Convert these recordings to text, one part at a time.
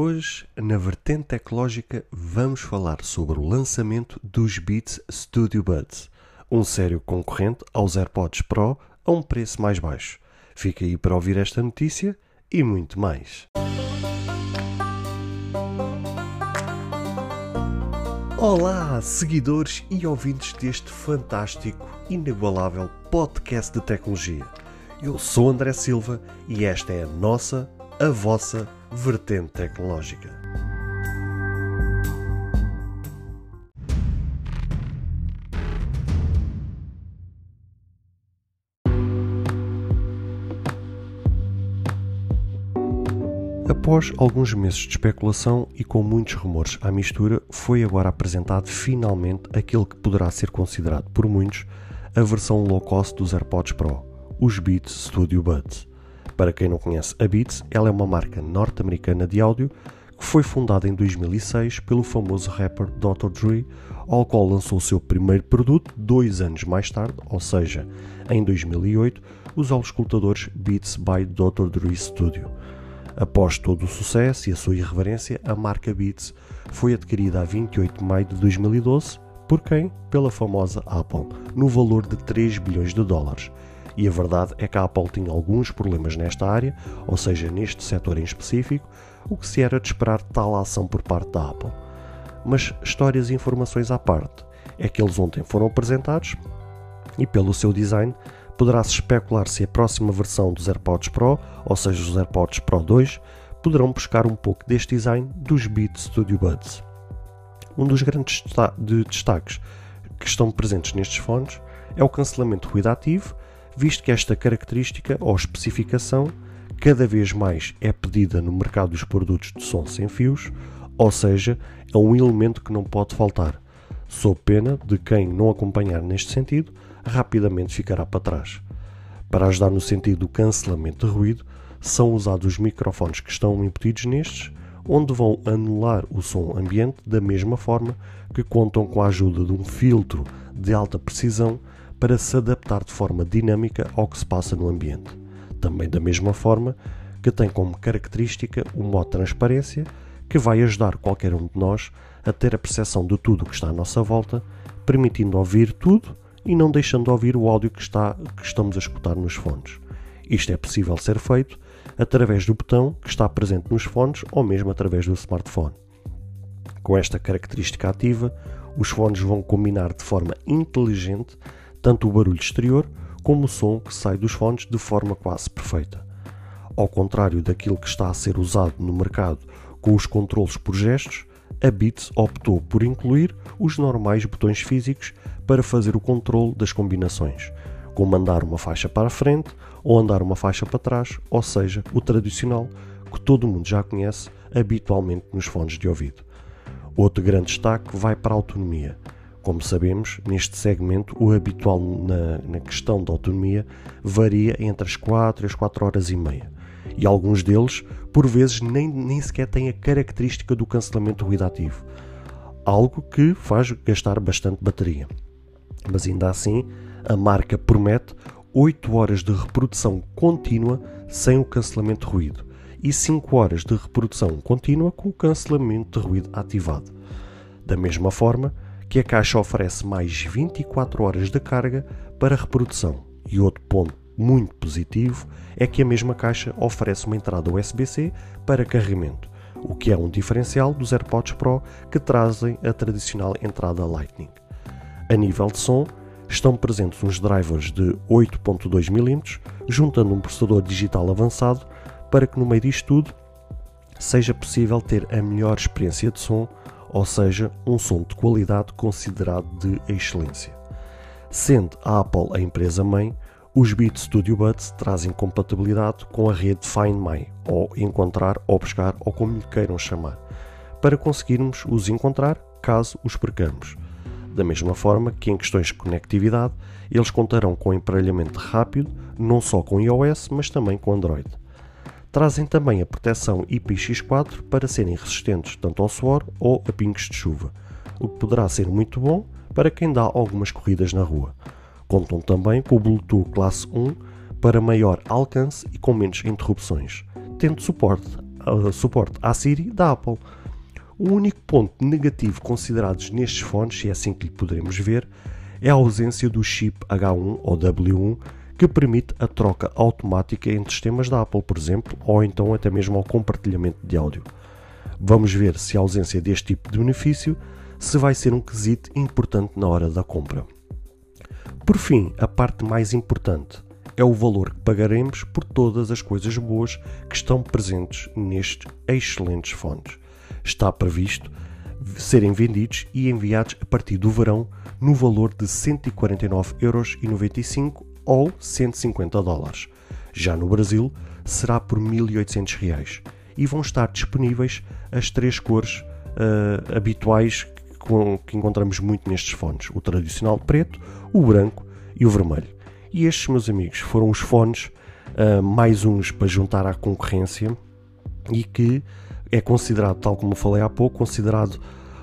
Hoje, na vertente tecnológica, vamos falar sobre o lançamento dos Beats Studio Buds, um sério concorrente aos AirPods Pro a um preço mais baixo. Fica aí para ouvir esta notícia e muito mais. Olá, seguidores e ouvintes deste fantástico, inigualável podcast de tecnologia. Eu sou André Silva e esta é a nossa, a vossa vertente tecnológica. Após alguns meses de especulação e com muitos rumores à mistura, foi agora apresentado finalmente aquele que poderá ser considerado por muitos a versão low cost dos AirPods Pro, os Beats Studio Buds. Para quem não conhece a Beats, ela é uma marca norte-americana de áudio que foi fundada em 2006 pelo famoso rapper Dr. Dre, ao qual lançou o seu primeiro produto dois anos mais tarde, ou seja, em 2008, os auscultadores Beats by Dr. Dre Studio. Após todo o sucesso e a sua irreverência, a marca Beats foi adquirida a 28 de maio de 2012 por quem? Pela famosa Apple, no valor de 3 bilhões de dólares. E a verdade é que a Apple tinha alguns problemas nesta área, ou seja, neste setor em específico, o que se era de esperar tal ação por parte da Apple. Mas histórias e informações à parte, é que eles ontem foram apresentados e pelo seu design poderá-se especular se a próxima versão dos AirPods Pro, ou seja, os AirPods Pro 2, poderão buscar um pouco deste design dos Beats Studio Buds. Um dos grandes de destaques que estão presentes nestes fones é o cancelamento ruído ativo, visto que esta característica ou especificação cada vez mais é pedida no mercado dos produtos de som sem fios, ou seja, é um elemento que não pode faltar, sob pena de quem não acompanhar neste sentido rapidamente ficará para trás. Para ajudar no sentido do cancelamento de ruído, são usados os microfones que estão embutidos nestes, onde vão anular o som ambiente da mesma forma que contam com a ajuda de um filtro de alta precisão para se adaptar de forma dinâmica ao que se passa no ambiente. Também da mesma forma que tem como característica o modo transparência, que vai ajudar qualquer um de nós a ter a percepção de tudo o que está à nossa volta, permitindo ouvir tudo e não deixando de ouvir o áudio que, está, que estamos a escutar nos fones. Isto é possível ser feito através do botão que está presente nos fones ou mesmo através do smartphone. Com esta característica ativa, os fones vão combinar de forma inteligente tanto o barulho exterior como o som que sai dos fones de forma quase perfeita. Ao contrário daquilo que está a ser usado no mercado com os controles por gestos, a Beats optou por incluir os normais botões físicos para fazer o controle das combinações, como andar uma faixa para a frente ou andar uma faixa para trás, ou seja, o tradicional que todo mundo já conhece habitualmente nos fones de ouvido. Outro grande destaque vai para a autonomia. Como sabemos, neste segmento, o habitual na, na, questão da autonomia varia entre as 4 e as 4 horas e meia. E alguns deles, por vezes, nem, nem sequer têm a característica do cancelamento ruído ativo, algo que faz gastar bastante bateria mas ainda assim a marca promete 8 horas de reprodução contínua sem o cancelamento de ruído e 5 horas de reprodução contínua com o cancelamento de ruído ativado. Da mesma forma que a caixa oferece mais 24 horas de carga para reprodução. E outro ponto muito positivo é que a mesma caixa oferece uma entrada USB-C para carregamento, o que é um diferencial dos AirPods Pro que trazem a tradicional entrada Lightning. A nível de som, estão presentes uns drivers de 8.2 mm, juntando um processador digital avançado para que no meio disto tudo seja possível ter a melhor experiência de som, ou seja, um som de qualidade considerado de excelência. Sendo a Apple a empresa mãe, os Beats Studio Buds trazem compatibilidade com a rede Find My, ou encontrar ou buscar, ou como lhe queiram chamar, para conseguirmos os encontrar caso os percamos. Da mesma forma que em questões de conectividade, eles contarão com emparelhamento rápido, não só com iOS, mas também com Android. Trazem também a proteção IPX4 para serem resistentes tanto ao suor ou a pingos de chuva, o que poderá ser muito bom para quem dá algumas corridas na rua. Contam também com o Bluetooth Classe 1 para maior alcance e com menos interrupções, tendo suporte suporte à Siri da Apple. O único ponto negativo considerado nestes fones, e é assim que lhe poderemos ver, é a ausência do chip H1 ou W1 que permite a troca automática entre sistemas da Apple, por exemplo, ou então até mesmo ao compartilhamento de áudio. Vamos ver se a ausência deste tipo de benefício se vai ser um quesito importante na hora da compra. Por fim, a parte mais importante é o valor que pagaremos por todas as coisas boas que estão presentes nestes excelentes fones. Está previsto serem vendidos e enviados a partir do verão no valor de 149,95€ ou 150 dólares. Já no Brasil será por 1.800 reais e vão estar disponíveis as três cores uh, habituais que, que encontramos muito nestes fones: o tradicional preto, o branco e o vermelho. E estes, meus amigos, foram os fones uh, mais uns para juntar à concorrência e que é considerado, tal como falei há pouco, considerado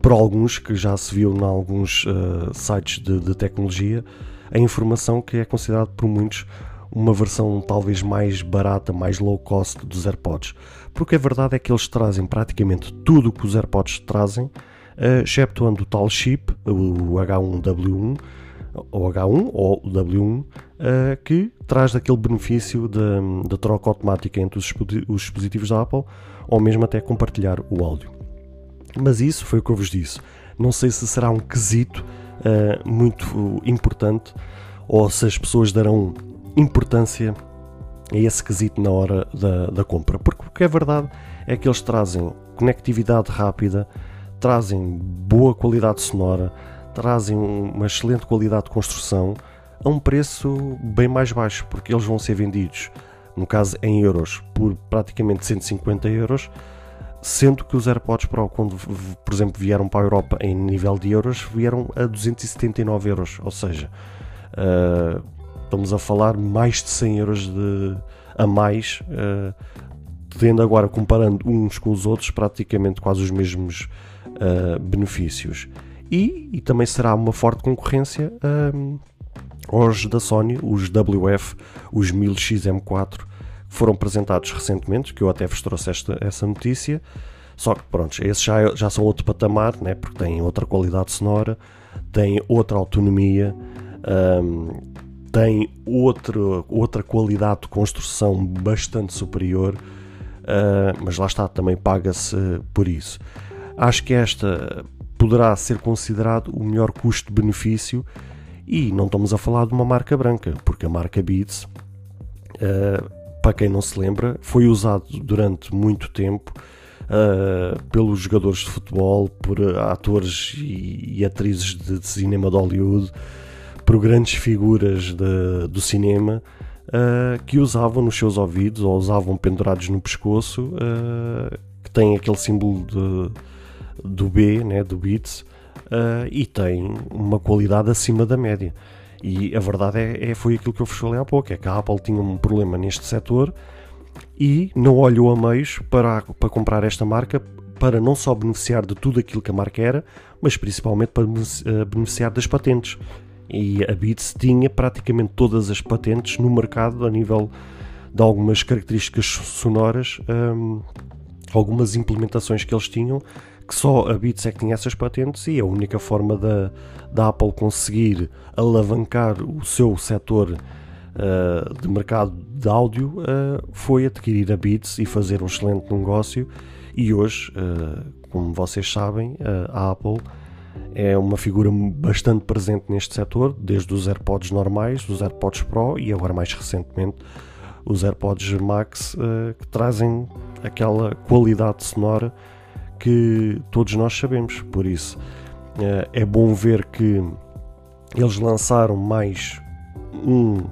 por alguns que já se viu em alguns uh, sites de, de, tecnologia, a informação que é considerado por muitos uma versão talvez mais barata, mais low cost dos AirPods. Porque a verdade é que eles trazem praticamente tudo o que os AirPods trazem, uh, exceptuando o tal chip, o H1W1, ou H1 ou o W1, uh, que traz aquele benefício da troca automática entre os, os dispositivos da Apple, ou mesmo até compartilhar o áudio. Mas isso foi o que eu vos disse. Não sei se será um quesito uh, muito importante ou se as pessoas darão importância a esse quesito na hora da, da compra. Porque o que é verdade é que eles trazem conectividade rápida, trazem boa qualidade sonora, trazem uma excelente qualidade de construção a um preço bem mais baixo, porque eles vão ser vendidos, no caso em euros, por praticamente 150 euros sendo que os AirPods Pro, quando por exemplo vieram para a Europa em nível de euros, vieram a 279 euros, ou seja, uh, estamos a falar mais de 100 euros de, a mais, uh, tendo agora comparando uns com os outros praticamente quase os mesmos uh, benefícios. E, e, também será uma forte concorrência aos da Sony, os WF, os 1000XM4 foram apresentados recentemente, que eu até vos trouxe esta, essa notícia. Só que, pronto, esses já, já são outro patamar, né? porque têm outra qualidade sonora, têm outra autonomia, um, têm outro, outra qualidade de construção bastante superior, uh, mas lá está, também paga-se por isso. Acho que esta poderá ser considerado o melhor custo-benefício e não estamos a falar de uma marca branca, porque a marca Beats uh, para quem não se lembra, foi usado durante muito tempo uh, pelos jogadores de futebol, por atores e, e atrizes de, de, cinema de Hollywood, por grandes figuras de, do cinema uh, que usavam nos seus ouvidos ou usavam pendurados no pescoço, uh, que tem aquele símbolo de, do B, né, do Beats, e tem uma qualidade acima da média. E a verdade é, é, foi aquilo que eu vos falei há pouco: é que a Apple tinha um problema neste setor e não olhou a meios para, para comprar esta marca para não só beneficiar de tudo aquilo que a marca era, mas principalmente para eh, beneficiar das patentes. E a Beats tinha praticamente todas as patentes no mercado a nível de algumas características sonoras, um, algumas implementações que eles tinham que só a Beats é que tinha essas patentes e a única forma da, da Apple conseguir alavancar o seu setor uh, de mercado de áudio uh, foi adquirir a Beats e fazer um excelente negócio. E hoje, uh, como vocês sabem, a Apple é uma figura bastante presente neste setor, desde os AirPods normais, os AirPods Pro e agora mais recentemente os AirPods Max, que trazem aquela qualidade sonora que todos nós sabemos. Por isso eh, é bom ver que eles lançaram mais um,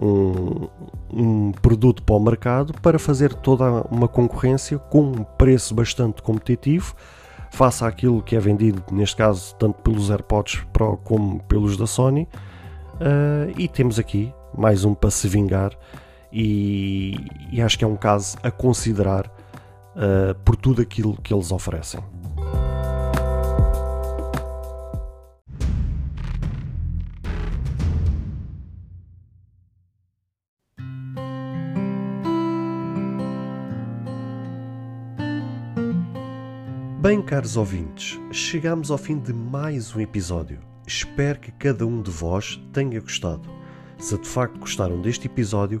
um, um, produto para o mercado para fazer toda uma concorrência com um preço bastante competitivo face àquilo que é vendido, neste caso, tanto pelos AirPods Pro como pelos da Sony. Uh, e temos aqui mais um para se vingar, e, e acho que é um caso a considerar uh, por tudo aquilo que eles oferecem. Bem, caros ouvintes, chegamos ao fim de mais um episódio. Espero que cada um de vós tenha gostado. Se de facto gostaram deste episódio,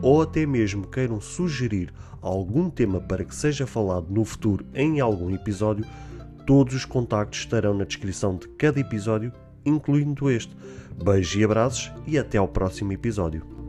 ou até mesmo queiram sugerir algum tema para que seja falado no futuro em algum episódio, todos os contactos estarão na descrição de cada episódio, incluindo este. Beijos e abraços e até ao próximo episódio.